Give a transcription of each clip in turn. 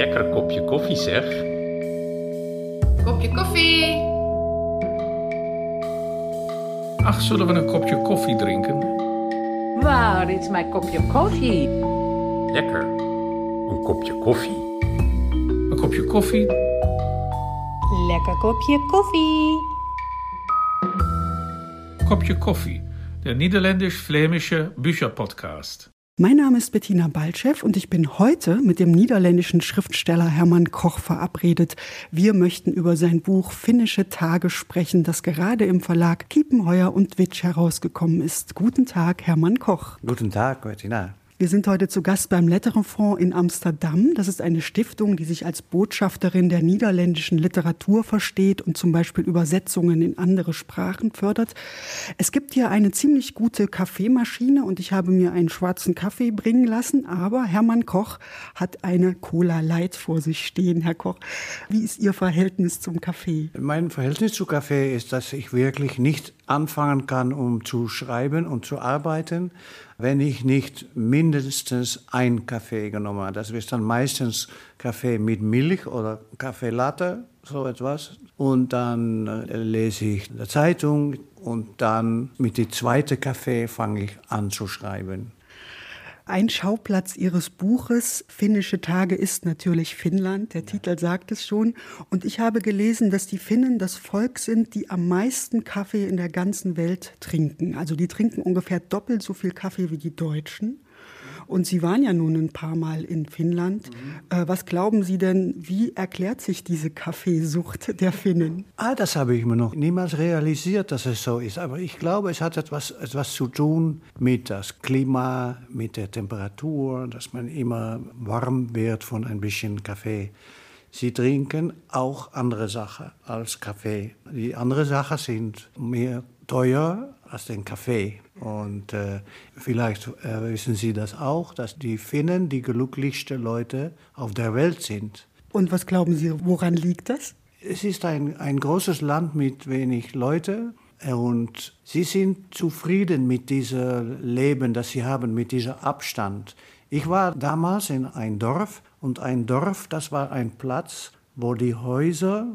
lekker kopje koffie zeg. Kopje koffie. Ach, zullen we een kopje koffie drinken? Waar is mijn kopje koffie? Lekker. Een kopje koffie. Een kopje koffie? Lekker kopje koffie. Kopje koffie. Der niederländisch-flämische Bücherpodcast. Mein Name ist Bettina Balchev und ich bin heute mit dem niederländischen Schriftsteller Hermann Koch verabredet. Wir möchten über sein Buch Finnische Tage sprechen, das gerade im Verlag Kiepenheuer und Witsch herausgekommen ist. Guten Tag, Hermann Koch. Guten Tag, Bettina. Wir sind heute zu Gast beim Letterenfonds in Amsterdam. Das ist eine Stiftung, die sich als Botschafterin der niederländischen Literatur versteht und zum Beispiel Übersetzungen in andere Sprachen fördert. Es gibt hier eine ziemlich gute Kaffeemaschine und ich habe mir einen schwarzen Kaffee bringen lassen, aber Hermann Koch hat eine Cola Light vor sich stehen. Herr Koch, wie ist Ihr Verhältnis zum Kaffee? Mein Verhältnis zu Kaffee ist, dass ich wirklich nicht anfangen kann, um zu schreiben und zu arbeiten, wenn ich nicht mindestens ein Kaffee genommen habe. Das ist dann meistens Kaffee mit Milch oder Kaffee Latte, so etwas. Und dann äh, lese ich die Zeitung und dann mit dem zweiten Kaffee fange ich an zu schreiben. Ein Schauplatz Ihres Buches Finnische Tage ist natürlich Finnland. Der Titel sagt es schon. Und ich habe gelesen, dass die Finnen das Volk sind, die am meisten Kaffee in der ganzen Welt trinken. Also die trinken ungefähr doppelt so viel Kaffee wie die Deutschen. Und Sie waren ja nun ein paar Mal in Finnland. Mhm. Äh, was glauben Sie denn, wie erklärt sich diese Kaffeesucht der Finnen? Ah, das habe ich mir noch niemals realisiert, dass es so ist. Aber ich glaube, es hat etwas, etwas zu tun mit das Klima, mit der Temperatur, dass man immer warm wird von ein bisschen Kaffee. Sie trinken auch andere Sachen als Kaffee. Die anderen Sachen sind mehr teuer als den Kaffee. Und äh, vielleicht äh, wissen Sie das auch, dass die Finnen die glücklichsten Leute auf der Welt sind. Und was glauben Sie, woran liegt das? Es ist ein, ein großes Land mit wenig Leuten und sie sind zufrieden mit diesem Leben, das sie haben, mit diesem Abstand. Ich war damals in ein Dorf und ein Dorf, das war ein Platz, wo die Häuser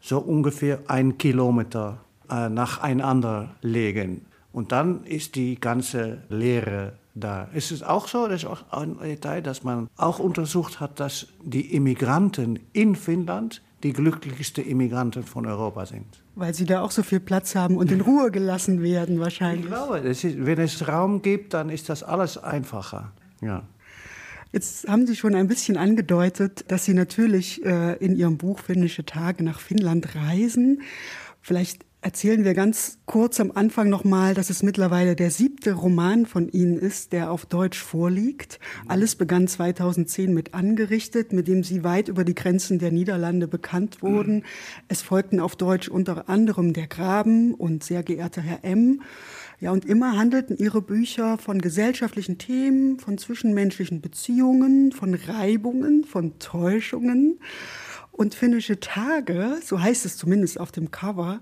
so ungefähr ein Kilometer äh, nacheinander legen. Und dann ist die ganze Lehre da. Es ist auch so, das ist auch ein Detail, dass man auch untersucht hat, dass die Immigranten in Finnland die glücklichsten Immigranten von Europa sind. Weil sie da auch so viel Platz haben und in Ruhe gelassen werden wahrscheinlich. Ich glaube, ist, wenn es Raum gibt, dann ist das alles einfacher. Ja. Jetzt haben Sie schon ein bisschen angedeutet, dass Sie natürlich äh, in Ihrem Buch Finnische Tage nach Finnland reisen. Vielleicht erzählen wir ganz kurz am Anfang nochmal, dass es mittlerweile der siebte Roman von Ihnen ist, der auf Deutsch vorliegt. Alles begann 2010 mit Angerichtet, mit dem Sie weit über die Grenzen der Niederlande bekannt wurden. Es folgten auf Deutsch unter anderem Der Graben und Sehr geehrter Herr M. Ja, und immer handelten Ihre Bücher von gesellschaftlichen Themen, von zwischenmenschlichen Beziehungen, von Reibungen, von Täuschungen. Und Finnische Tage, so heißt es zumindest auf dem Cover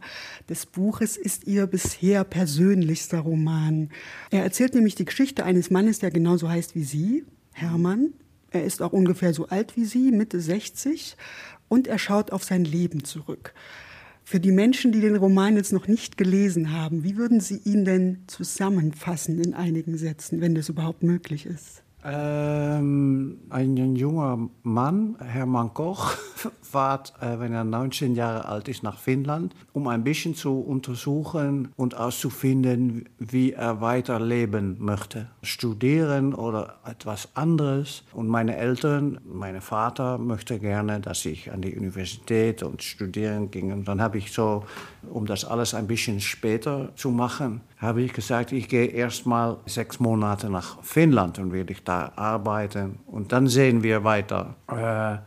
des Buches, ist ihr bisher persönlichster Roman. Er erzählt nämlich die Geschichte eines Mannes, der genauso heißt wie Sie, Hermann. Er ist auch ungefähr so alt wie Sie, Mitte 60, und er schaut auf sein Leben zurück. Für die Menschen, die den Roman jetzt noch nicht gelesen haben, wie würden Sie ihn denn zusammenfassen in einigen Sätzen, wenn das überhaupt möglich ist? Ähm, ein junger Mann, Hermann Koch, fährt, äh, wenn er 19 Jahre alt ist, nach Finnland, um ein bisschen zu untersuchen und auszufinden, wie er weiterleben möchte. Studieren oder etwas anderes. Und meine Eltern, mein Vater möchte gerne, dass ich an die Universität und studieren ging. Und dann habe ich so, um das alles ein bisschen später zu machen, habe ich gesagt, ich gehe erst mal sechs Monate nach Finnland und werde ich da arbeiten und dann sehen wir weiter. Äh,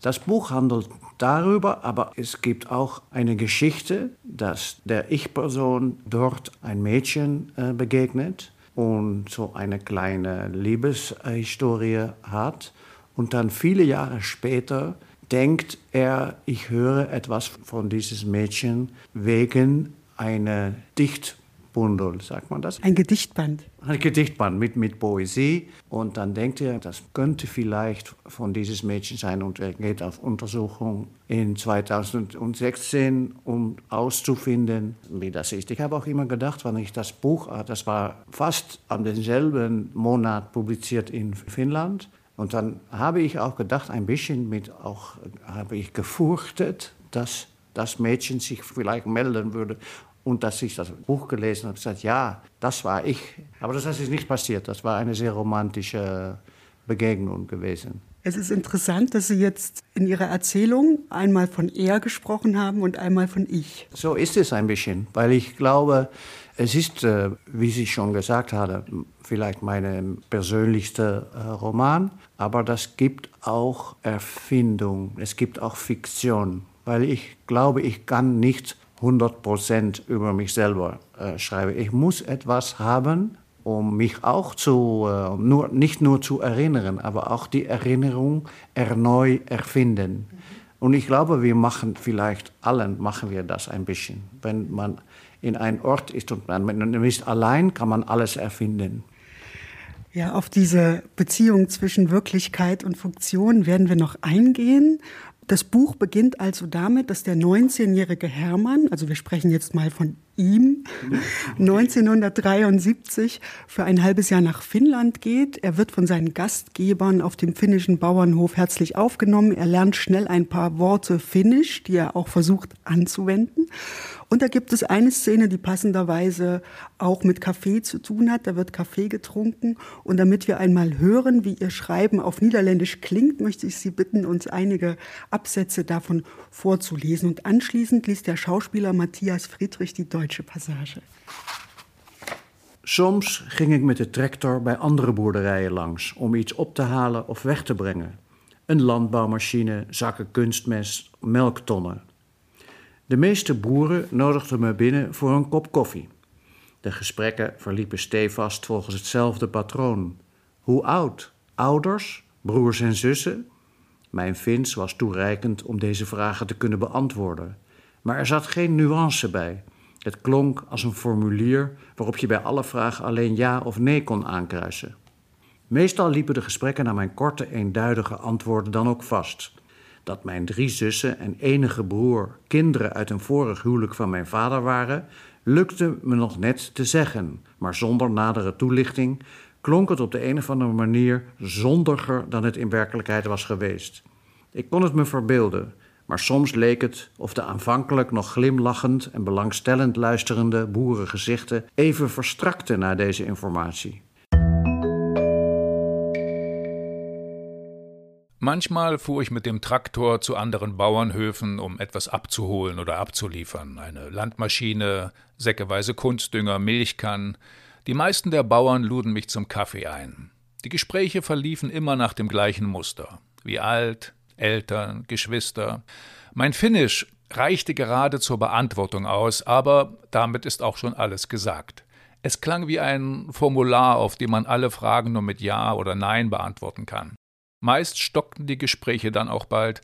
das Buch handelt darüber, aber es gibt auch eine Geschichte, dass der Ich-Person dort ein Mädchen äh, begegnet und so eine kleine Liebeshistorie hat und dann viele Jahre später denkt er, ich höre etwas von diesem Mädchen wegen einer Dicht Gedichtbundel, sagt man das? Ein Gedichtband. Ein Gedichtband mit, mit Poesie. Und dann denkt er, das könnte vielleicht von dieses Mädchen sein. Und er geht auf Untersuchung in 2016, um auszufinden, wie das ist. Ich habe auch immer gedacht, wenn ich das Buch, das war fast an denselben Monat publiziert in Finnland. Und dann habe ich auch gedacht, ein bisschen mit, auch habe ich gefürchtet, dass das Mädchen sich vielleicht melden würde und dass ich das Buch gelesen habe, gesagt, ja, das war ich. Aber das ist nicht passiert. Das war eine sehr romantische Begegnung gewesen. Es ist interessant, dass Sie jetzt in Ihrer Erzählung einmal von er gesprochen haben und einmal von ich. So ist es ein bisschen, weil ich glaube, es ist, äh, wie Sie schon gesagt haben, vielleicht mein persönlichster äh, Roman, aber das gibt auch Erfindung, es gibt auch Fiktion, weil ich glaube, ich kann nicht 100 über mich selber äh, schreibe. Ich muss etwas haben, um mich auch zu, äh, nur, nicht nur zu erinnern, aber auch die Erinnerung erneut erfinden. Und ich glaube, wir machen vielleicht allen, machen wir das ein bisschen. Wenn man in einem Ort ist und man ist allein, kann man alles erfinden. Ja, auf diese Beziehung zwischen Wirklichkeit und Funktion werden wir noch eingehen. Das Buch beginnt also damit, dass der 19-jährige Hermann, also wir sprechen jetzt mal von ihm, 1973 für ein halbes Jahr nach Finnland geht. Er wird von seinen Gastgebern auf dem finnischen Bauernhof herzlich aufgenommen. Er lernt schnell ein paar Worte Finnisch, die er auch versucht anzuwenden. Und da gibt es eine Szene, die passenderweise auch mit Kaffee zu tun hat. Da wird Kaffee getrunken. Und damit wir einmal hören, wie ihr Schreiben auf Niederländisch klingt, möchte ich Sie bitten, uns einige Absätze davon vorzulesen. Und anschließend liest der Schauspieler Matthias Friedrich die deutsche Passage. Soms ging ik met de tractor bij andere boerderijen langs om iets op te halen of weg te brengen. Een landbouwmachine, zakken kunstmest, melktonnen. De meeste boeren nodigden me binnen voor een kop koffie. De gesprekken verliepen stevast volgens hetzelfde patroon. Hoe oud? Ouders? Broers en zussen? Mijn Fins was toereikend om deze vragen te kunnen beantwoorden. Maar er zat geen nuance bij. Het klonk als een formulier waarop je bij alle vragen alleen ja of nee kon aankruisen. Meestal liepen de gesprekken naar mijn korte, eenduidige antwoorden dan ook vast dat mijn drie zussen en enige broer kinderen uit een vorig huwelijk van mijn vader waren, lukte me nog net te zeggen, maar zonder nadere toelichting klonk het op de een of andere manier zondiger dan het in werkelijkheid was geweest. Ik kon het me verbeelden, maar soms leek het of de aanvankelijk nog glimlachend en belangstellend luisterende boerengezichten even verstrakten na deze informatie. Manchmal fuhr ich mit dem Traktor zu anderen Bauernhöfen, um etwas abzuholen oder abzuliefern. Eine Landmaschine, säckeweise Kunstdünger, Milchkannen. Die meisten der Bauern luden mich zum Kaffee ein. Die Gespräche verliefen immer nach dem gleichen Muster. Wie alt, Eltern, Geschwister. Mein Finnisch reichte gerade zur Beantwortung aus, aber damit ist auch schon alles gesagt. Es klang wie ein Formular, auf dem man alle Fragen nur mit Ja oder Nein beantworten kann. Meist stockten die Gespräche dann auch bald,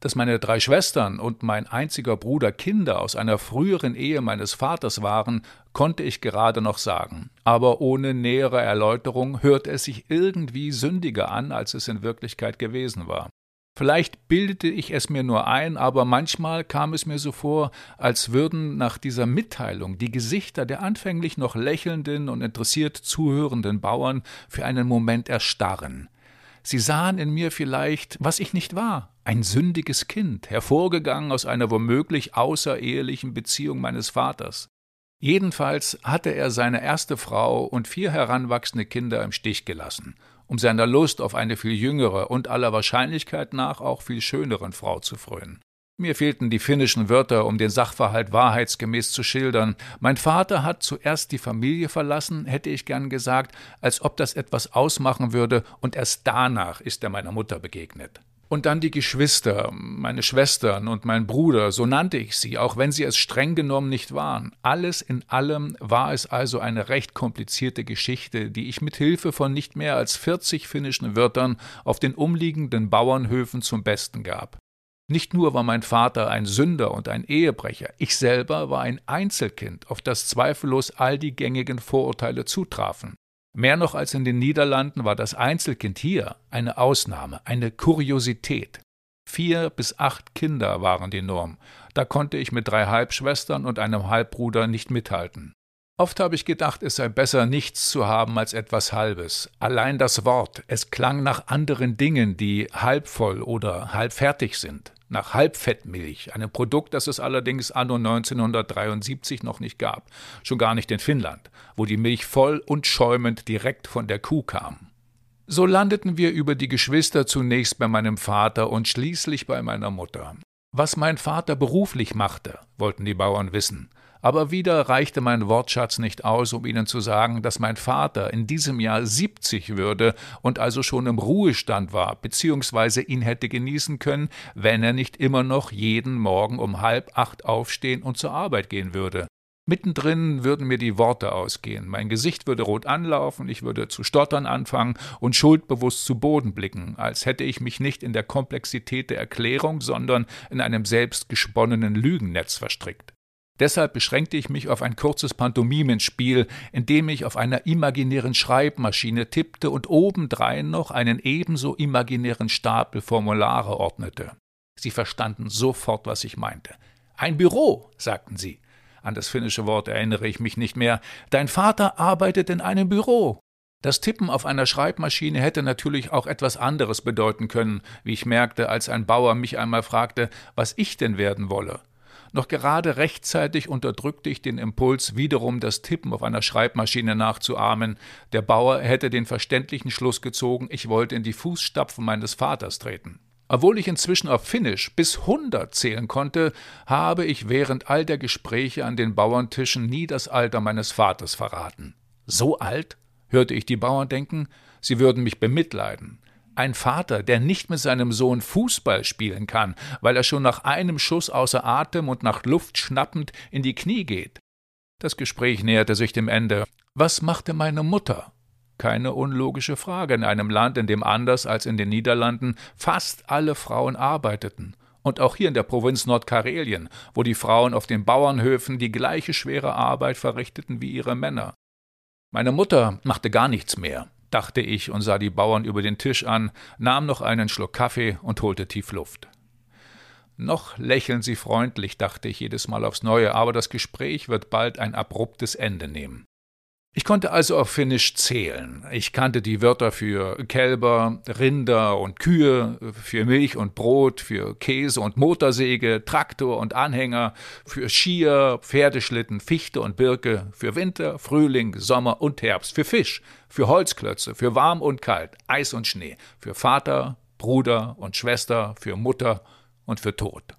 dass meine drei Schwestern und mein einziger Bruder Kinder aus einer früheren Ehe meines Vaters waren, konnte ich gerade noch sagen, aber ohne nähere Erläuterung hörte es sich irgendwie sündiger an, als es in Wirklichkeit gewesen war. Vielleicht bildete ich es mir nur ein, aber manchmal kam es mir so vor, als würden nach dieser Mitteilung die Gesichter der anfänglich noch lächelnden und interessiert zuhörenden Bauern für einen Moment erstarren, Sie sahen in mir vielleicht, was ich nicht war, ein sündiges Kind, hervorgegangen aus einer womöglich außerehelichen Beziehung meines Vaters. Jedenfalls hatte er seine erste Frau und vier heranwachsende Kinder im Stich gelassen, um seiner Lust auf eine viel jüngere und aller Wahrscheinlichkeit nach auch viel schöneren Frau zu frönen. Mir fehlten die finnischen Wörter, um den Sachverhalt wahrheitsgemäß zu schildern. Mein Vater hat zuerst die Familie verlassen, hätte ich gern gesagt, als ob das etwas ausmachen würde, und erst danach ist er meiner Mutter begegnet. Und dann die Geschwister, meine Schwestern und mein Bruder, so nannte ich sie, auch wenn sie es streng genommen nicht waren. Alles in allem war es also eine recht komplizierte Geschichte, die ich mit Hilfe von nicht mehr als 40 finnischen Wörtern auf den umliegenden Bauernhöfen zum Besten gab. Nicht nur war mein Vater ein Sünder und ein Ehebrecher, ich selber war ein Einzelkind, auf das zweifellos all die gängigen Vorurteile zutrafen. Mehr noch als in den Niederlanden war das Einzelkind hier eine Ausnahme, eine Kuriosität. Vier bis acht Kinder waren die Norm. Da konnte ich mit drei Halbschwestern und einem Halbbruder nicht mithalten. Oft habe ich gedacht, es sei besser, nichts zu haben als etwas Halbes. Allein das Wort, es klang nach anderen Dingen, die halb voll oder halb fertig sind. Nach Halbfettmilch, einem Produkt, das es allerdings anno 1973 noch nicht gab. Schon gar nicht in Finnland, wo die Milch voll und schäumend direkt von der Kuh kam. So landeten wir über die Geschwister zunächst bei meinem Vater und schließlich bei meiner Mutter. Was mein Vater beruflich machte, wollten die Bauern wissen. Aber wieder reichte mein Wortschatz nicht aus, um Ihnen zu sagen, dass mein Vater in diesem Jahr 70 würde und also schon im Ruhestand war, beziehungsweise ihn hätte genießen können, wenn er nicht immer noch jeden Morgen um halb acht aufstehen und zur Arbeit gehen würde. Mittendrin würden mir die Worte ausgehen, mein Gesicht würde rot anlaufen, ich würde zu stottern anfangen und schuldbewusst zu Boden blicken, als hätte ich mich nicht in der Komplexität der Erklärung, sondern in einem selbstgesponnenen Lügennetz verstrickt. Deshalb beschränkte ich mich auf ein kurzes Pantomimenspiel, in dem ich auf einer imaginären Schreibmaschine tippte und obendrein noch einen ebenso imaginären Stapel Formulare ordnete. Sie verstanden sofort, was ich meinte. Ein Büro, sagten sie. An das finnische Wort erinnere ich mich nicht mehr. Dein Vater arbeitet in einem Büro. Das Tippen auf einer Schreibmaschine hätte natürlich auch etwas anderes bedeuten können, wie ich merkte, als ein Bauer mich einmal fragte, was ich denn werden wolle. Noch gerade rechtzeitig unterdrückte ich den Impuls, wiederum das Tippen auf einer Schreibmaschine nachzuahmen. Der Bauer hätte den verständlichen Schluss gezogen, ich wollte in die Fußstapfen meines Vaters treten. Obwohl ich inzwischen auf Finnisch bis 100 zählen konnte, habe ich während all der Gespräche an den Bauerntischen nie das Alter meines Vaters verraten. So alt? hörte ich die Bauern denken, sie würden mich bemitleiden. Ein Vater, der nicht mit seinem Sohn Fußball spielen kann, weil er schon nach einem Schuss außer Atem und nach Luft schnappend in die Knie geht. Das Gespräch näherte sich dem Ende. Was machte meine Mutter? Keine unlogische Frage in einem Land, in dem anders als in den Niederlanden fast alle Frauen arbeiteten. Und auch hier in der Provinz Nordkarelien, wo die Frauen auf den Bauernhöfen die gleiche schwere Arbeit verrichteten wie ihre Männer. Meine Mutter machte gar nichts mehr dachte ich und sah die Bauern über den Tisch an, nahm noch einen Schluck Kaffee und holte tief Luft. Noch lächeln sie freundlich, dachte ich jedes Mal aufs Neue, aber das Gespräch wird bald ein abruptes Ende nehmen. Ich konnte also auf Finnisch zählen. Ich kannte die Wörter für Kälber, Rinder und Kühe, für Milch und Brot, für Käse und Motorsäge, Traktor und Anhänger, für Skier, Pferdeschlitten, Fichte und Birke, für Winter, Frühling, Sommer und Herbst, für Fisch, für Holzklötze, für warm und kalt, Eis und Schnee, für Vater, Bruder und Schwester, für Mutter und für Tod.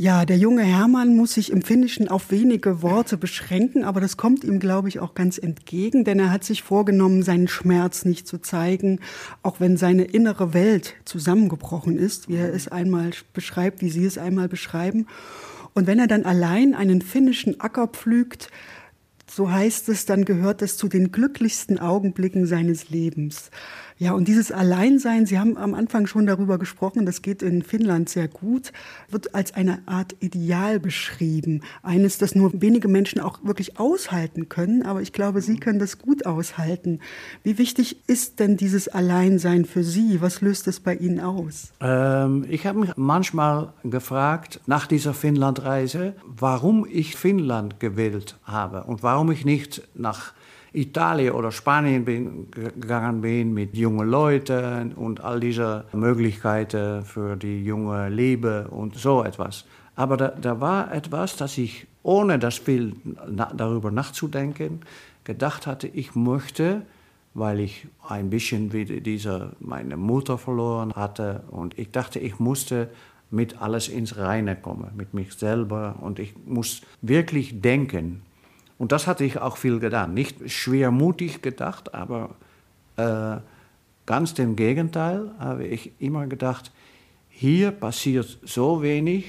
Ja, der junge Hermann muss sich im Finnischen auf wenige Worte beschränken, aber das kommt ihm, glaube ich, auch ganz entgegen, denn er hat sich vorgenommen, seinen Schmerz nicht zu zeigen, auch wenn seine innere Welt zusammengebrochen ist, wie er es einmal beschreibt, wie Sie es einmal beschreiben. Und wenn er dann allein einen finnischen Acker pflügt, so heißt es, dann gehört es zu den glücklichsten Augenblicken seines Lebens. Ja, und dieses Alleinsein, Sie haben am Anfang schon darüber gesprochen, das geht in Finnland sehr gut, wird als eine Art Ideal beschrieben. Eines, das nur wenige Menschen auch wirklich aushalten können, aber ich glaube, Sie können das gut aushalten. Wie wichtig ist denn dieses Alleinsein für Sie? Was löst es bei Ihnen aus? Ähm, ich habe mich manchmal gefragt, nach dieser Finnlandreise, warum ich Finnland gewählt habe und warum ich nicht nach Italien oder Spanien bin, gegangen bin mit jungen Leuten und all diese Möglichkeiten für die junge Liebe und so etwas. Aber da, da war etwas, das ich, ohne das viel na, darüber nachzudenken, gedacht hatte, ich möchte, weil ich ein bisschen wie diese, meine Mutter verloren hatte und ich dachte, ich musste mit alles ins Reine kommen, mit mich selber und ich muss wirklich denken und das hatte ich auch viel getan. Nicht schwermutig gedacht, aber äh, ganz dem Gegenteil habe ich immer gedacht, hier passiert so wenig,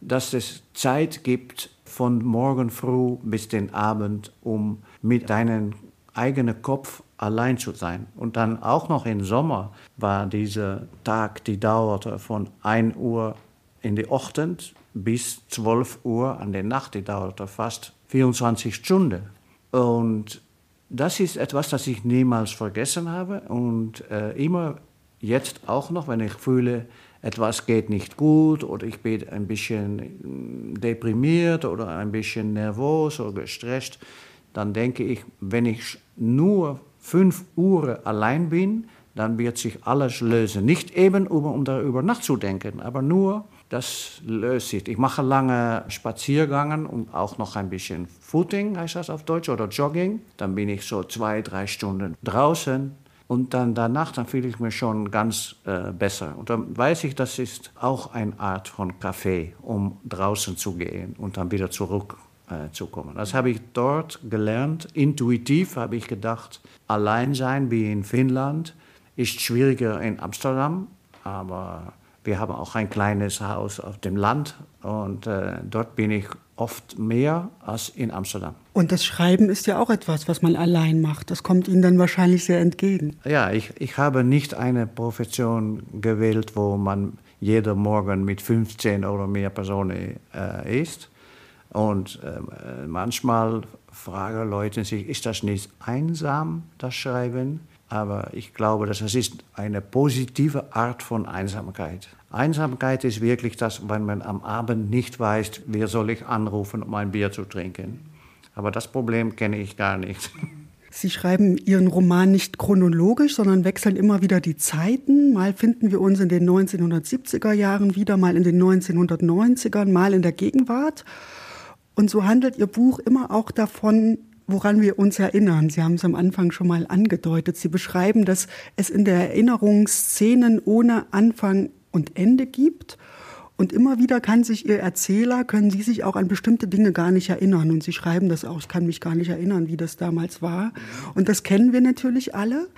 dass es Zeit gibt von morgen früh bis den Abend, um mit deinen eigenen Kopf allein zu sein. Und dann auch noch im Sommer war dieser Tag, die dauerte von 1 Uhr in die Ochtend bis 12 Uhr an der Nacht, die dauerte fast 24 Stunden. Und das ist etwas, das ich niemals vergessen habe und äh, immer jetzt auch noch, wenn ich fühle, etwas geht nicht gut oder ich bin ein bisschen deprimiert oder ein bisschen nervös oder gestresst, dann denke ich, wenn ich nur fünf Uhr allein bin, dann wird sich alles lösen. Nicht eben, um, um darüber nachzudenken, aber nur, das löst sich. Ich mache lange Spaziergänge und auch noch ein bisschen Footing, heißt das auf Deutsch, oder Jogging. Dann bin ich so zwei, drei Stunden draußen. Und dann danach, dann fühle ich mich schon ganz äh, besser. Und dann weiß ich, das ist auch eine Art von Kaffee, um draußen zu gehen und dann wieder zurück äh, zu kommen. Das habe ich dort gelernt. Intuitiv habe ich gedacht, allein sein wie in Finnland ist schwieriger in Amsterdam, aber wir haben auch ein kleines Haus auf dem Land und äh, dort bin ich oft mehr als in Amsterdam. Und das Schreiben ist ja auch etwas, was man allein macht. Das kommt Ihnen dann wahrscheinlich sehr entgegen. Ja, ich, ich habe nicht eine Profession gewählt, wo man jeden Morgen mit 15 oder mehr Personen äh, ist. Und äh, manchmal fragen Leute sich, ist das nicht einsam, das Schreiben? Aber ich glaube, dass das ist eine positive Art von Einsamkeit. Einsamkeit ist wirklich das, wenn man am Abend nicht weiß, wer soll ich anrufen, um ein Bier zu trinken. Aber das Problem kenne ich gar nicht. Sie schreiben Ihren Roman nicht chronologisch, sondern wechseln immer wieder die Zeiten. Mal finden wir uns in den 1970er Jahren wieder, mal in den 1990ern, mal in der Gegenwart. Und so handelt Ihr Buch immer auch davon, woran wir uns erinnern. Sie haben es am Anfang schon mal angedeutet. Sie beschreiben, dass es in der Erinnerung Szenen ohne Anfang und Ende gibt. Und immer wieder kann sich Ihr Erzähler, können Sie sich auch an bestimmte Dinge gar nicht erinnern. Und Sie schreiben das auch, ich kann mich gar nicht erinnern, wie das damals war. Und das kennen wir natürlich alle.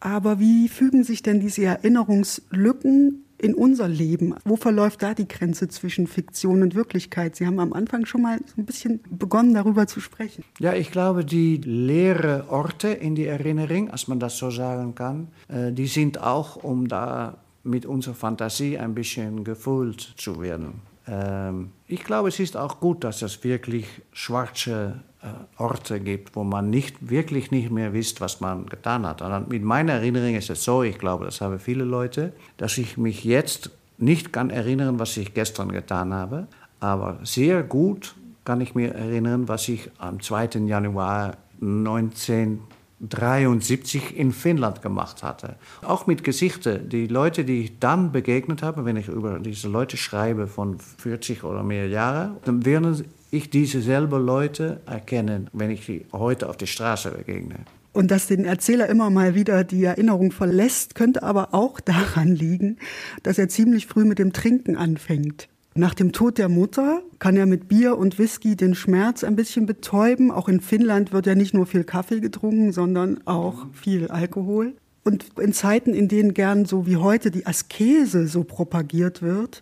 Aber wie fügen sich denn diese Erinnerungslücken in unser Leben? Wo verläuft da die Grenze zwischen Fiktion und Wirklichkeit? Sie haben am Anfang schon mal so ein bisschen begonnen, darüber zu sprechen. Ja, ich glaube, die leeren Orte in die Erinnerung, als man das so sagen kann, äh, die sind auch, um da mit unserer Fantasie ein bisschen gefüllt zu werden. Ähm, ich glaube, es ist auch gut, dass es wirklich schwarze äh, Orte gibt, wo man nicht wirklich nicht mehr wisst, was man getan hat. Und mit meiner Erinnerung ist es so, ich glaube, das haben viele Leute, dass ich mich jetzt nicht kann erinnern, was ich gestern getan habe, aber sehr gut kann ich mir erinnern, was ich am 2. Januar 19 73 in Finnland gemacht hatte. Auch mit Gesichten. Die Leute, die ich dann begegnet habe, wenn ich über diese Leute schreibe von 40 oder mehr Jahren, dann werden ich diese selben Leute erkennen, wenn ich sie heute auf der Straße begegne. Und dass den Erzähler immer mal wieder die Erinnerung verlässt, könnte aber auch daran liegen, dass er ziemlich früh mit dem Trinken anfängt. Nach dem Tod der Mutter kann er mit Bier und Whisky den Schmerz ein bisschen betäuben. Auch in Finnland wird ja nicht nur viel Kaffee getrunken, sondern auch viel Alkohol. Und in Zeiten, in denen gern so wie heute die Askese so propagiert wird,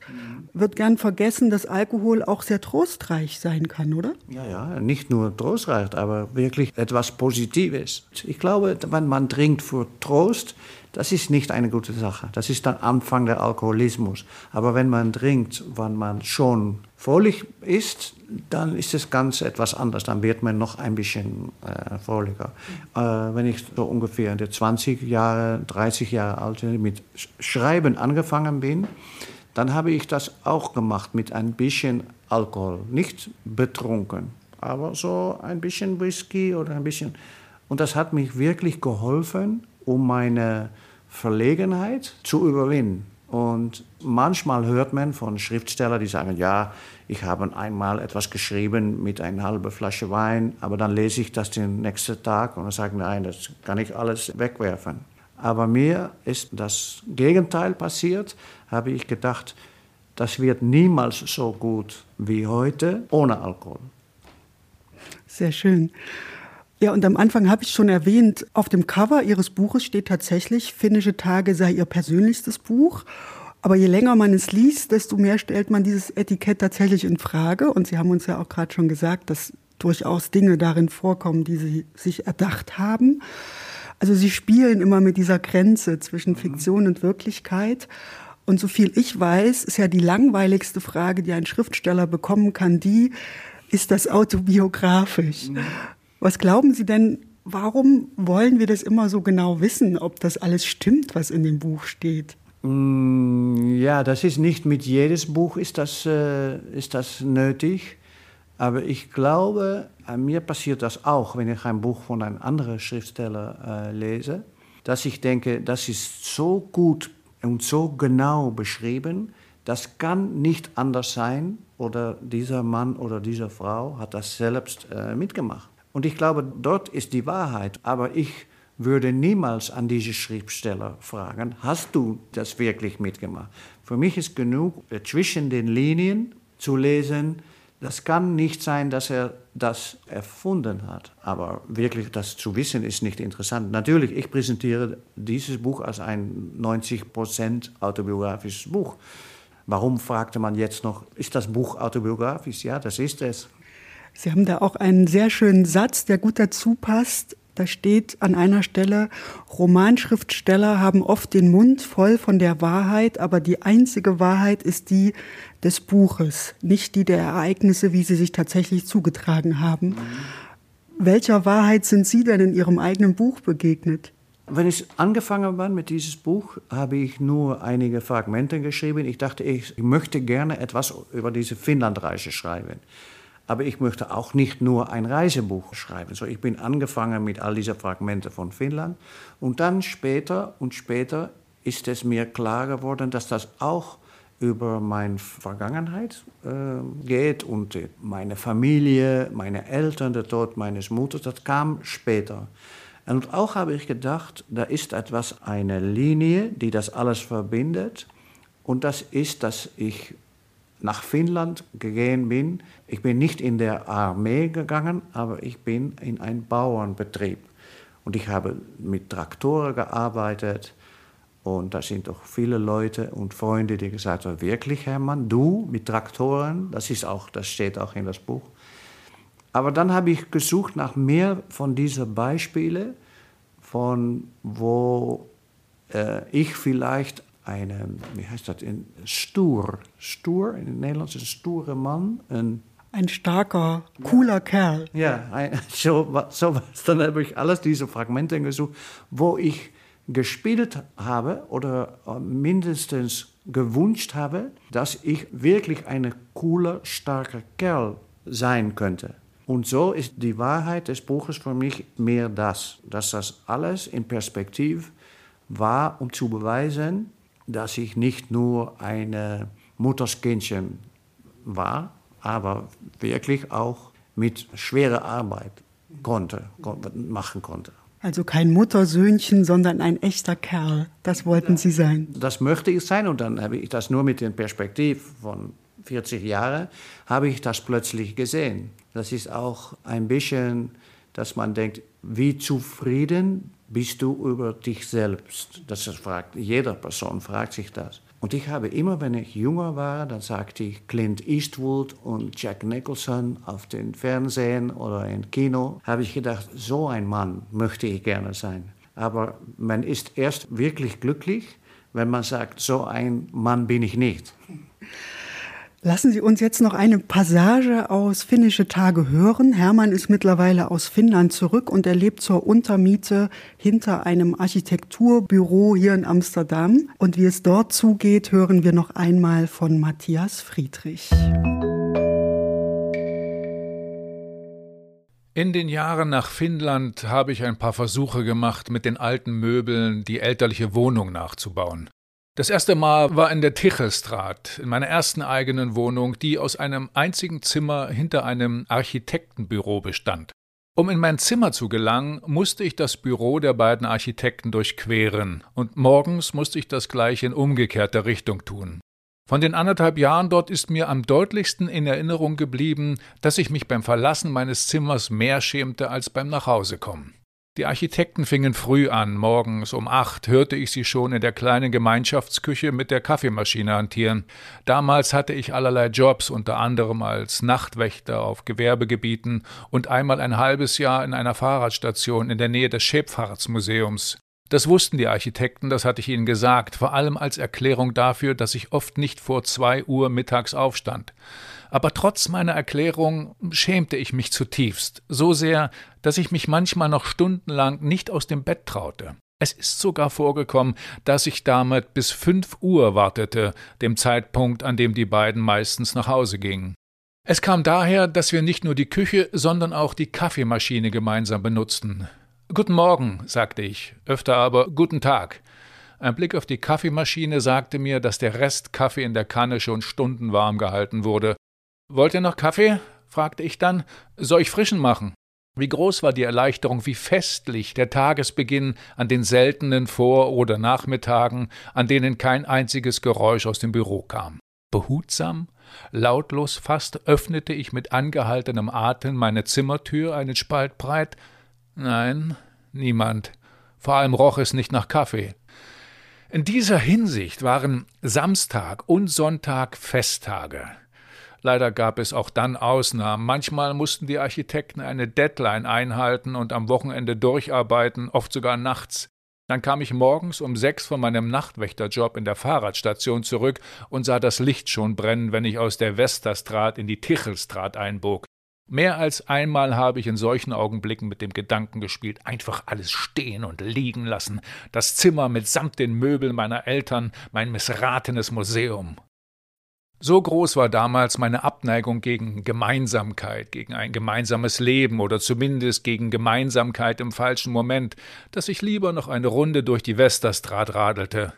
wird gern vergessen, dass Alkohol auch sehr trostreich sein kann, oder? Ja, ja, nicht nur trostreich, aber wirklich etwas Positives. Ich glaube, wenn man trinkt für Trost, das ist nicht eine gute Sache. Das ist dann Anfang der Alkoholismus. Aber wenn man trinkt, wenn man schon fröhlich ist, dann ist das Ganze etwas anders. Dann wird man noch ein bisschen äh, fröhlicher. Äh, wenn ich so ungefähr in der 20 Jahre, 30 Jahre alt mit Schreiben angefangen bin, dann habe ich das auch gemacht mit ein bisschen Alkohol. Nicht betrunken, aber so ein bisschen Whisky oder ein bisschen. Und das hat mich wirklich geholfen, um meine Verlegenheit zu überwinden. Und manchmal hört man von Schriftstellern, die sagen, ja, ich habe einmal etwas geschrieben mit einer halben Flasche Wein, aber dann lese ich das den nächsten Tag und sage nein, das kann ich alles wegwerfen. Aber mir ist das Gegenteil passiert, habe ich gedacht, das wird niemals so gut wie heute ohne Alkohol. Sehr schön. Ja, und am Anfang habe ich schon erwähnt, auf dem Cover Ihres Buches steht tatsächlich, Finnische Tage sei Ihr persönlichstes Buch. Aber je länger man es liest, desto mehr stellt man dieses Etikett tatsächlich in Frage. Und Sie haben uns ja auch gerade schon gesagt, das durchaus Dinge darin vorkommen, die sie sich erdacht haben. Also sie spielen immer mit dieser Grenze zwischen Fiktion und Wirklichkeit. Und so viel ich weiß, ist ja die langweiligste Frage, die ein Schriftsteller bekommen kann, die, ist das autobiografisch? Was glauben Sie denn, warum wollen wir das immer so genau wissen, ob das alles stimmt, was in dem Buch steht? Mm, ja, das ist nicht mit jedes Buch ist das, äh, ist das nötig. Aber ich glaube, mir passiert das auch, wenn ich ein Buch von einem anderen Schriftsteller äh, lese, dass ich denke, das ist so gut und so genau beschrieben, das kann nicht anders sein oder dieser Mann oder diese Frau hat das selbst äh, mitgemacht. Und ich glaube, dort ist die Wahrheit. Aber ich würde niemals an diese Schriftsteller fragen, hast du das wirklich mitgemacht? Für mich ist genug, äh, zwischen den Linien zu lesen, das kann nicht sein, dass er das erfunden hat. Aber wirklich das zu wissen ist nicht interessant. Natürlich, ich präsentiere dieses Buch als ein 90% autobiografisches Buch. Warum fragte man jetzt noch, ist das Buch autobiografisch? Ja, das ist es. Sie haben da auch einen sehr schönen Satz, der gut dazu passt. Da steht an einer Stelle, Romanschriftsteller haben oft den Mund voll von der Wahrheit, aber die einzige Wahrheit ist die des Buches, nicht die der Ereignisse, wie sie sich tatsächlich zugetragen haben. Mhm. Welcher Wahrheit sind Sie denn in Ihrem eigenen Buch begegnet? Wenn ich angefangen habe mit diesem Buch, habe ich nur einige Fragmente geschrieben. Ich dachte, ich möchte gerne etwas über diese Finnlandreise schreiben. Aber ich möchte auch nicht nur ein Reisebuch schreiben. So, ich bin angefangen mit all diesen Fragmenten von Finnland. Und dann später und später ist es mir klar geworden, dass das auch über meine Vergangenheit äh, geht und meine Familie, meine Eltern, der Tod meines Mutters, das kam später. Und auch habe ich gedacht, da ist etwas, eine Linie, die das alles verbindet. Und das ist, dass ich nach Finnland gegangen bin. Ich bin nicht in der Armee gegangen, aber ich bin in einen Bauernbetrieb. Und ich habe mit Traktoren gearbeitet. Und da sind doch viele Leute und Freunde, die gesagt haben, wirklich Hermann, du mit Traktoren, das, ist auch, das steht auch in das Buch. Aber dann habe ich gesucht nach mehr von diesen Beispielen, von wo äh, ich vielleicht eine, wie heißt das, in Stur, Stur, in Nederlands ein sture Mann. Ein, ein starker, cooler Kerl. Ja, so, so was. Dann habe ich alles diese Fragmente gesucht, wo ich gespielt habe oder mindestens gewünscht habe, dass ich wirklich ein cooler, starker Kerl sein könnte. Und so ist die Wahrheit des Buches für mich mehr das, dass das alles in Perspektiv war, um zu beweisen, dass ich nicht nur ein Mutterskindchen war, aber wirklich auch mit schwerer Arbeit konnte, machen konnte. Also kein Muttersöhnchen, sondern ein echter Kerl. Das wollten Sie sein. Das möchte ich sein und dann habe ich das nur mit dem Perspektiv von 40 Jahren, habe ich das plötzlich gesehen. Das ist auch ein bisschen, dass man denkt, wie zufrieden bist du über dich selbst? Das fragt, jeder Person fragt sich das. Und ich habe immer, wenn ich jünger war, dann sagte ich Clint Eastwood und Jack Nicholson auf den Fernsehen oder im Kino, habe ich gedacht, so ein Mann möchte ich gerne sein. Aber man ist erst wirklich glücklich, wenn man sagt, so ein Mann bin ich nicht. Lassen Sie uns jetzt noch eine Passage aus Finnische Tage hören. Hermann ist mittlerweile aus Finnland zurück und er lebt zur Untermiete hinter einem Architekturbüro hier in Amsterdam. Und wie es dort zugeht, hören wir noch einmal von Matthias Friedrich. In den Jahren nach Finnland habe ich ein paar Versuche gemacht, mit den alten Möbeln die elterliche Wohnung nachzubauen. Das erste Mal war in der Tichelstraat, in meiner ersten eigenen Wohnung, die aus einem einzigen Zimmer hinter einem Architektenbüro bestand. Um in mein Zimmer zu gelangen, musste ich das Büro der beiden Architekten durchqueren, und morgens musste ich das gleich in umgekehrter Richtung tun. Von den anderthalb Jahren dort ist mir am deutlichsten in Erinnerung geblieben, dass ich mich beim Verlassen meines Zimmers mehr schämte als beim Nachhausekommen. Die Architekten fingen früh an, morgens um acht hörte ich sie schon in der kleinen Gemeinschaftsküche mit der Kaffeemaschine hantieren. Damals hatte ich allerlei Jobs, unter anderem als Nachtwächter auf Gewerbegebieten und einmal ein halbes Jahr in einer Fahrradstation in der Nähe des Schäbfahrtsmuseums. Das wussten die Architekten, das hatte ich ihnen gesagt, vor allem als Erklärung dafür, dass ich oft nicht vor zwei Uhr mittags aufstand. Aber trotz meiner Erklärung schämte ich mich zutiefst, so sehr, dass ich mich manchmal noch stundenlang nicht aus dem Bett traute. Es ist sogar vorgekommen, dass ich damit bis fünf Uhr wartete, dem Zeitpunkt, an dem die beiden meistens nach Hause gingen. Es kam daher, dass wir nicht nur die Küche, sondern auch die Kaffeemaschine gemeinsam benutzten. Guten Morgen, sagte ich, öfter aber Guten Tag. Ein Blick auf die Kaffeemaschine sagte mir, dass der Rest Kaffee in der Kanne schon Stunden warm gehalten wurde, Wollt ihr noch Kaffee? fragte ich dann. Soll ich frischen machen? Wie groß war die Erleichterung, wie festlich der Tagesbeginn an den seltenen Vor- oder Nachmittagen, an denen kein einziges Geräusch aus dem Büro kam. Behutsam, lautlos fast, öffnete ich mit angehaltenem Atem meine Zimmertür einen Spalt breit. Nein, niemand. Vor allem roch es nicht nach Kaffee. In dieser Hinsicht waren Samstag und Sonntag Festtage. Leider gab es auch dann Ausnahmen. Manchmal mussten die Architekten eine Deadline einhalten und am Wochenende durcharbeiten, oft sogar nachts. Dann kam ich morgens um sechs von meinem Nachtwächterjob in der Fahrradstation zurück und sah das Licht schon brennen, wenn ich aus der Westerstraat in die Tichelstraat einbog. Mehr als einmal habe ich in solchen Augenblicken mit dem Gedanken gespielt, einfach alles stehen und liegen lassen, das Zimmer mitsamt den Möbeln meiner Eltern, mein missratenes Museum. So groß war damals meine Abneigung gegen Gemeinsamkeit, gegen ein gemeinsames Leben oder zumindest gegen Gemeinsamkeit im falschen Moment, dass ich lieber noch eine Runde durch die Westerstraat radelte.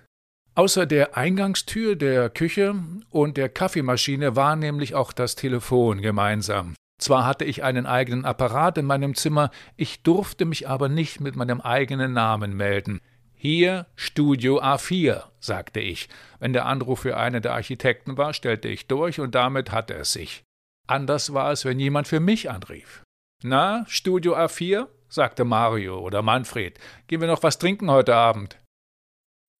Außer der Eingangstür der Küche und der Kaffeemaschine war nämlich auch das Telefon gemeinsam. Zwar hatte ich einen eigenen Apparat in meinem Zimmer, ich durfte mich aber nicht mit meinem eigenen Namen melden. Hier Studio A4, sagte ich. Wenn der Anruf für einen der Architekten war, stellte ich durch und damit hatte es sich. Anders war es, wenn jemand für mich anrief. Na, Studio A4? sagte Mario oder Manfred. Gehen wir noch was trinken heute Abend?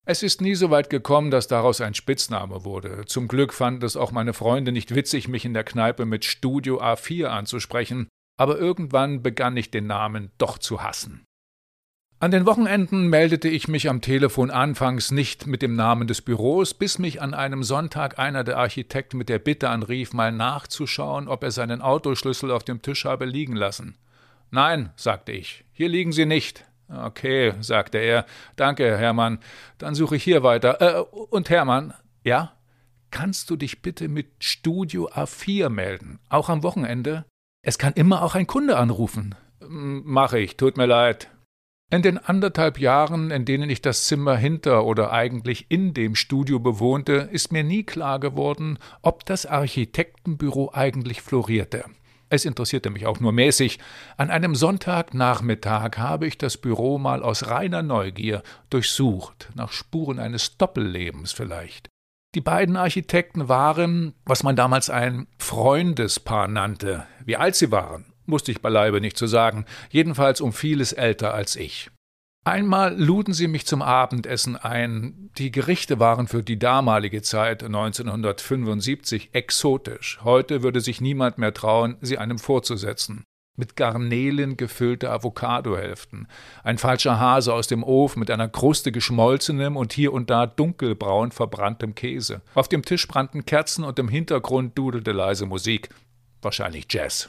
Es ist nie so weit gekommen, dass daraus ein Spitzname wurde. Zum Glück fanden es auch meine Freunde nicht witzig, mich in der Kneipe mit Studio A4 anzusprechen, aber irgendwann begann ich den Namen doch zu hassen. An den Wochenenden meldete ich mich am Telefon anfangs nicht mit dem Namen des Büros, bis mich an einem Sonntag einer der Architekten mit der Bitte anrief, mal nachzuschauen, ob er seinen Autoschlüssel auf dem Tisch habe liegen lassen. Nein, sagte ich, hier liegen sie nicht. Okay, sagte er. Danke, Hermann. Dann suche ich hier weiter. Äh, und Hermann, ja? Kannst du dich bitte mit Studio A4 melden? Auch am Wochenende? Es kann immer auch ein Kunde anrufen. Mache ich, tut mir leid. In den anderthalb Jahren, in denen ich das Zimmer hinter oder eigentlich in dem Studio bewohnte, ist mir nie klar geworden, ob das Architektenbüro eigentlich florierte. Es interessierte mich auch nur mäßig. An einem Sonntagnachmittag habe ich das Büro mal aus reiner Neugier durchsucht, nach Spuren eines Doppellebens vielleicht. Die beiden Architekten waren, was man damals ein Freundespaar nannte. Wie alt sie waren, musste ich beileibe nicht zu sagen, jedenfalls um vieles älter als ich. Einmal luden sie mich zum Abendessen ein. Die Gerichte waren für die damalige Zeit 1975 exotisch. Heute würde sich niemand mehr trauen, sie einem vorzusetzen. Mit Garnelen gefüllte Avocadohälften, ein falscher Hase aus dem Ofen mit einer Kruste geschmolzenem und hier und da dunkelbraun verbranntem Käse. Auf dem Tisch brannten Kerzen und im Hintergrund dudelte leise Musik, wahrscheinlich Jazz.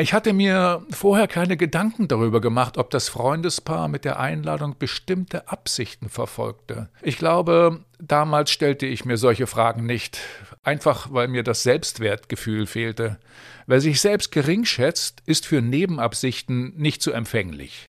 Ich hatte mir vorher keine Gedanken darüber gemacht, ob das Freundespaar mit der Einladung bestimmte Absichten verfolgte. Ich glaube, damals stellte ich mir solche Fragen nicht, einfach weil mir das Selbstwertgefühl fehlte. Wer sich selbst gering schätzt, ist für Nebenabsichten nicht so empfänglich.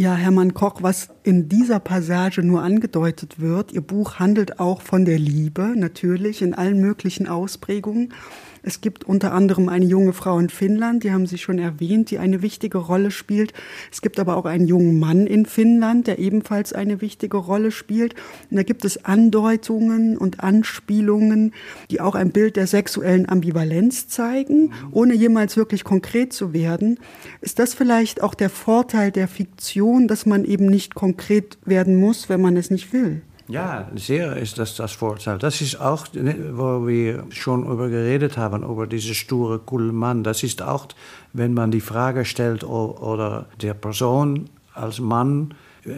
Ja, Hermann Koch, was in dieser Passage nur angedeutet wird, Ihr Buch handelt auch von der Liebe, natürlich in allen möglichen Ausprägungen. Es gibt unter anderem eine junge Frau in Finnland, die haben Sie schon erwähnt, die eine wichtige Rolle spielt. Es gibt aber auch einen jungen Mann in Finnland, der ebenfalls eine wichtige Rolle spielt. Und da gibt es Andeutungen und Anspielungen, die auch ein Bild der sexuellen Ambivalenz zeigen, ohne jemals wirklich konkret zu werden. Ist das vielleicht auch der Vorteil der Fiktion, dass man eben nicht konkret werden muss, wenn man es nicht will? Ja, sehr ist das das Vorteil. Das ist auch, wo wir schon über geredet haben, über diese sture, coole Mann. Das ist auch, wenn man die Frage stellt, oder der Person als Mann äh,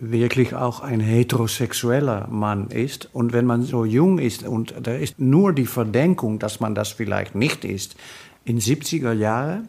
wirklich auch ein heterosexueller Mann ist. Und wenn man so jung ist und da ist nur die Verdenkung, dass man das vielleicht nicht ist, in 70er Jahren,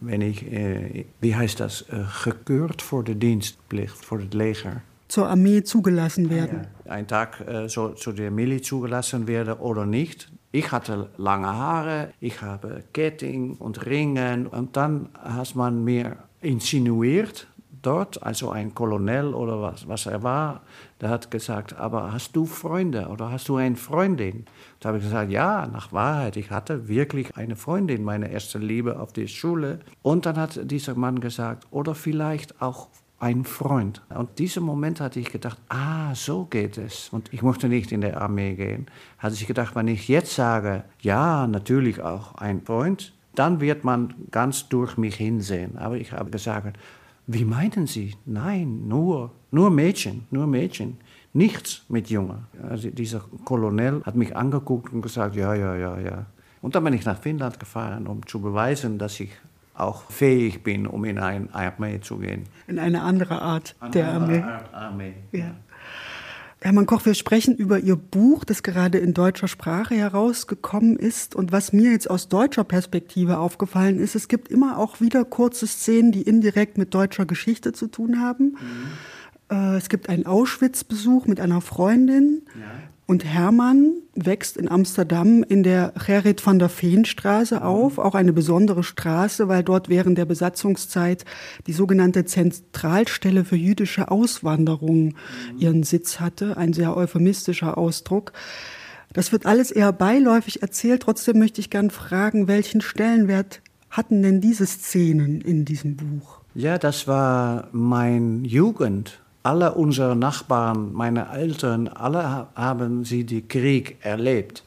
wenn ich, äh, wie heißt das, äh, gekürt voor de Dienstplicht, voor het Leger zur Armee zugelassen werden. Ein Tag äh, so, zu der Militär zugelassen werden oder nicht. Ich hatte lange Haare, ich habe Ketting und Ringen und dann hat man mir insinuiert dort, also ein Kolonel oder was, was er war, der hat gesagt, aber hast du Freunde oder hast du eine Freundin? Da habe ich gesagt, ja, nach Wahrheit, ich hatte wirklich eine Freundin, meine erste Liebe auf der Schule. Und dann hat dieser Mann gesagt, oder vielleicht auch ein Freund. Und diesem Moment hatte ich gedacht, ah, so geht es. Und ich möchte nicht in der Armee gehen. Hatte ich gedacht, wenn ich jetzt sage, ja, natürlich auch ein Freund, dann wird man ganz durch mich hinsehen. Aber ich habe gesagt, wie meinen Sie? Nein, nur, nur Mädchen, nur Mädchen. Nichts mit Jungen. Also dieser Kolonel hat mich angeguckt und gesagt, ja, ja, ja, ja. Und dann bin ich nach Finnland gefahren, um zu beweisen, dass ich auch fähig bin, um in eine Armee zu gehen. In eine andere Art Eine der Armee. Art Armee. Ja. Hermann Koch, wir sprechen über Ihr Buch, das gerade in deutscher Sprache herausgekommen ist. Und was mir jetzt aus deutscher Perspektive aufgefallen ist, es gibt immer auch wieder kurze Szenen, die indirekt mit deutscher Geschichte zu tun haben. Äh, Es gibt einen Auschwitz-Besuch mit einer Freundin. Und Hermann wächst in Amsterdam in der Gerrit van der Veen-Straße auf, auch eine besondere Straße, weil dort während der Besatzungszeit die sogenannte Zentralstelle für jüdische Auswanderung ihren Sitz hatte, ein sehr euphemistischer Ausdruck. Das wird alles eher beiläufig erzählt, trotzdem möchte ich gern fragen, welchen Stellenwert hatten denn diese Szenen in diesem Buch? Ja, das war mein Jugend. Alle unsere Nachbarn, meine Eltern, alle ha- haben sie den Krieg erlebt.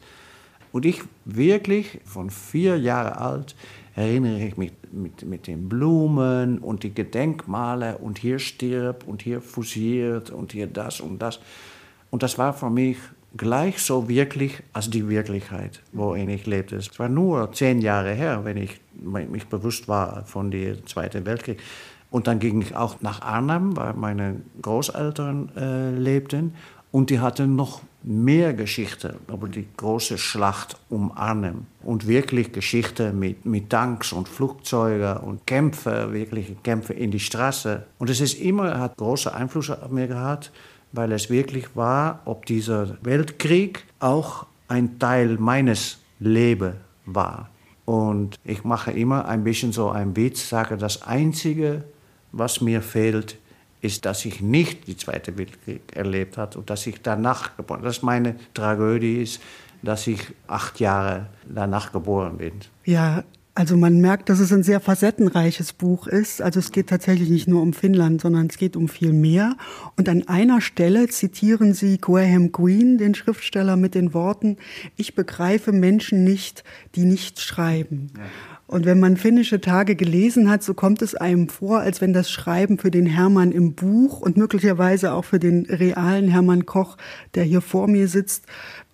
Und ich wirklich, von vier Jahren alt, erinnere ich mich mit, mit den Blumen und die Gedenkmale und hier stirbt und hier fusiert und hier das und das. Und das war für mich gleich so wirklich als die Wirklichkeit, worin ich lebte. Es war nur zehn Jahre her, wenn ich mich bewusst war von dem Zweiten Weltkrieg. Und dann ging ich auch nach Arnhem, weil meine Großeltern äh, lebten. Und die hatten noch mehr Geschichte über die große Schlacht um Arnhem. Und wirklich Geschichte mit, mit Tanks und Flugzeugen und Kämpfe, wirkliche Kämpfe in die Straße. Und es ist immer, hat große Einfluss auf mir gehabt, weil es wirklich war, ob dieser Weltkrieg auch ein Teil meines Lebens war. Und ich mache immer ein bisschen so einen Witz, sage, das Einzige, was mir fehlt, ist, dass ich nicht die Zweite Weltkrieg erlebt habe und dass ich danach geboren Das ist meine Tragödie ist, dass ich acht Jahre danach geboren bin. Ja, also man merkt, dass es ein sehr facettenreiches Buch ist. Also es geht tatsächlich nicht nur um Finnland, sondern es geht um viel mehr. Und an einer Stelle zitieren Sie Graham Greene, den Schriftsteller, mit den Worten, ich begreife Menschen nicht, die nicht schreiben. Und wenn man finnische Tage gelesen hat, so kommt es einem vor, als wenn das Schreiben für den Hermann im Buch und möglicherweise auch für den realen Hermann Koch, der hier vor mir sitzt,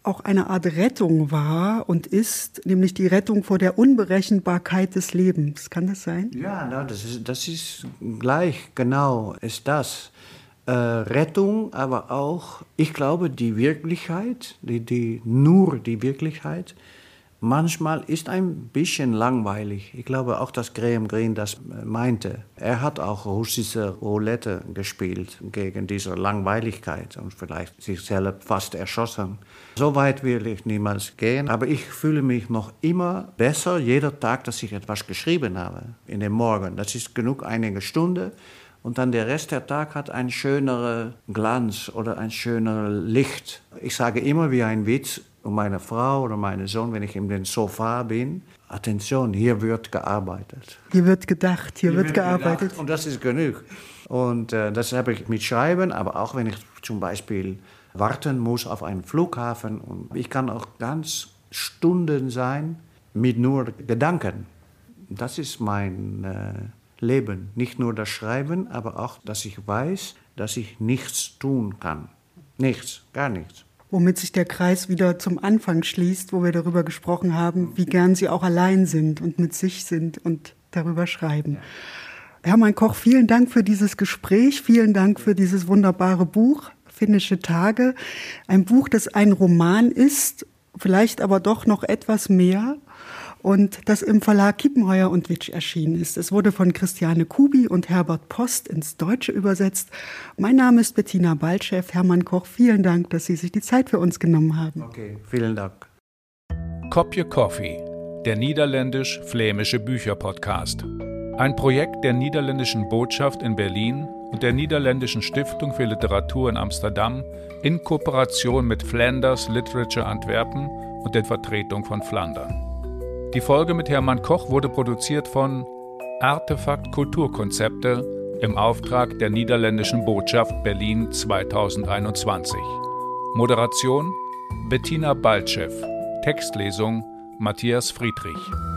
auch eine Art Rettung war und ist, nämlich die Rettung vor der Unberechenbarkeit des Lebens. Kann das sein? Ja, das, ist, das ist gleich genau ist das. Äh, Rettung, aber auch, ich glaube, die Wirklichkeit, die, die, nur die Wirklichkeit, manchmal ist ein bisschen langweilig. Ich glaube auch, dass Graham Greene das meinte. Er hat auch russische Roulette gespielt gegen diese Langweiligkeit und vielleicht sich selbst fast erschossen. So weit will ich niemals gehen, aber ich fühle mich noch immer besser jeder Tag, dass ich etwas geschrieben habe in den Morgen. Das ist genug einige Stunden und dann der Rest der Tag hat ein schönerer Glanz oder ein schönerer Licht. Ich sage immer wie ein Witz, und meine Frau oder meine Sohn, wenn ich in den Sofa bin, Attention, hier wird gearbeitet. Hier wird gedacht, hier, hier wird, wird, gearbeitet. Gedacht, und das ist genug. Und äh, das habe ich mit Schreiben, aber auch wenn ich zum Beispiel warten muss auf einen Flughafen. Und ich kann auch ganz Stunden sein mit nur Gedanken. Das ist mein äh, Leben. Nicht nur das Schreiben, aber auch, dass ich weiß, dass ich nichts tun kann. Nichts, gar nichts womit sich der Kreis wieder zum Anfang schließt, wo wir darüber gesprochen haben, wie gern Sie auch allein sind und mit sich sind und darüber schreiben. Hermann Koch, vielen Dank für dieses Gespräch, vielen Dank für dieses wunderbare Buch, Finnische Tage. Ein Buch, das ein Roman ist, vielleicht aber doch noch etwas mehr und das im Verlag Kiepenheuer und Witsch erschienen ist. Es wurde von Christiane Kubi und Herbert Post ins Deutsche übersetzt. Mein Name ist Bettina Baltschew. Hermann Koch, vielen Dank, dass Sie sich die Zeit für uns genommen haben. Okay, vielen Dank. Kopje Coffee, der niederländisch-flämische Bücherpodcast. Ein Projekt der niederländischen Botschaft in Berlin und der Niederländischen Stiftung für Literatur in Amsterdam in Kooperation mit Flanders Literature Antwerpen und der Vertretung von Flandern. Die Folge mit Hermann Koch wurde produziert von Artefakt Kulturkonzepte im Auftrag der Niederländischen Botschaft Berlin 2021. Moderation Bettina Baltschew. Textlesung Matthias Friedrich.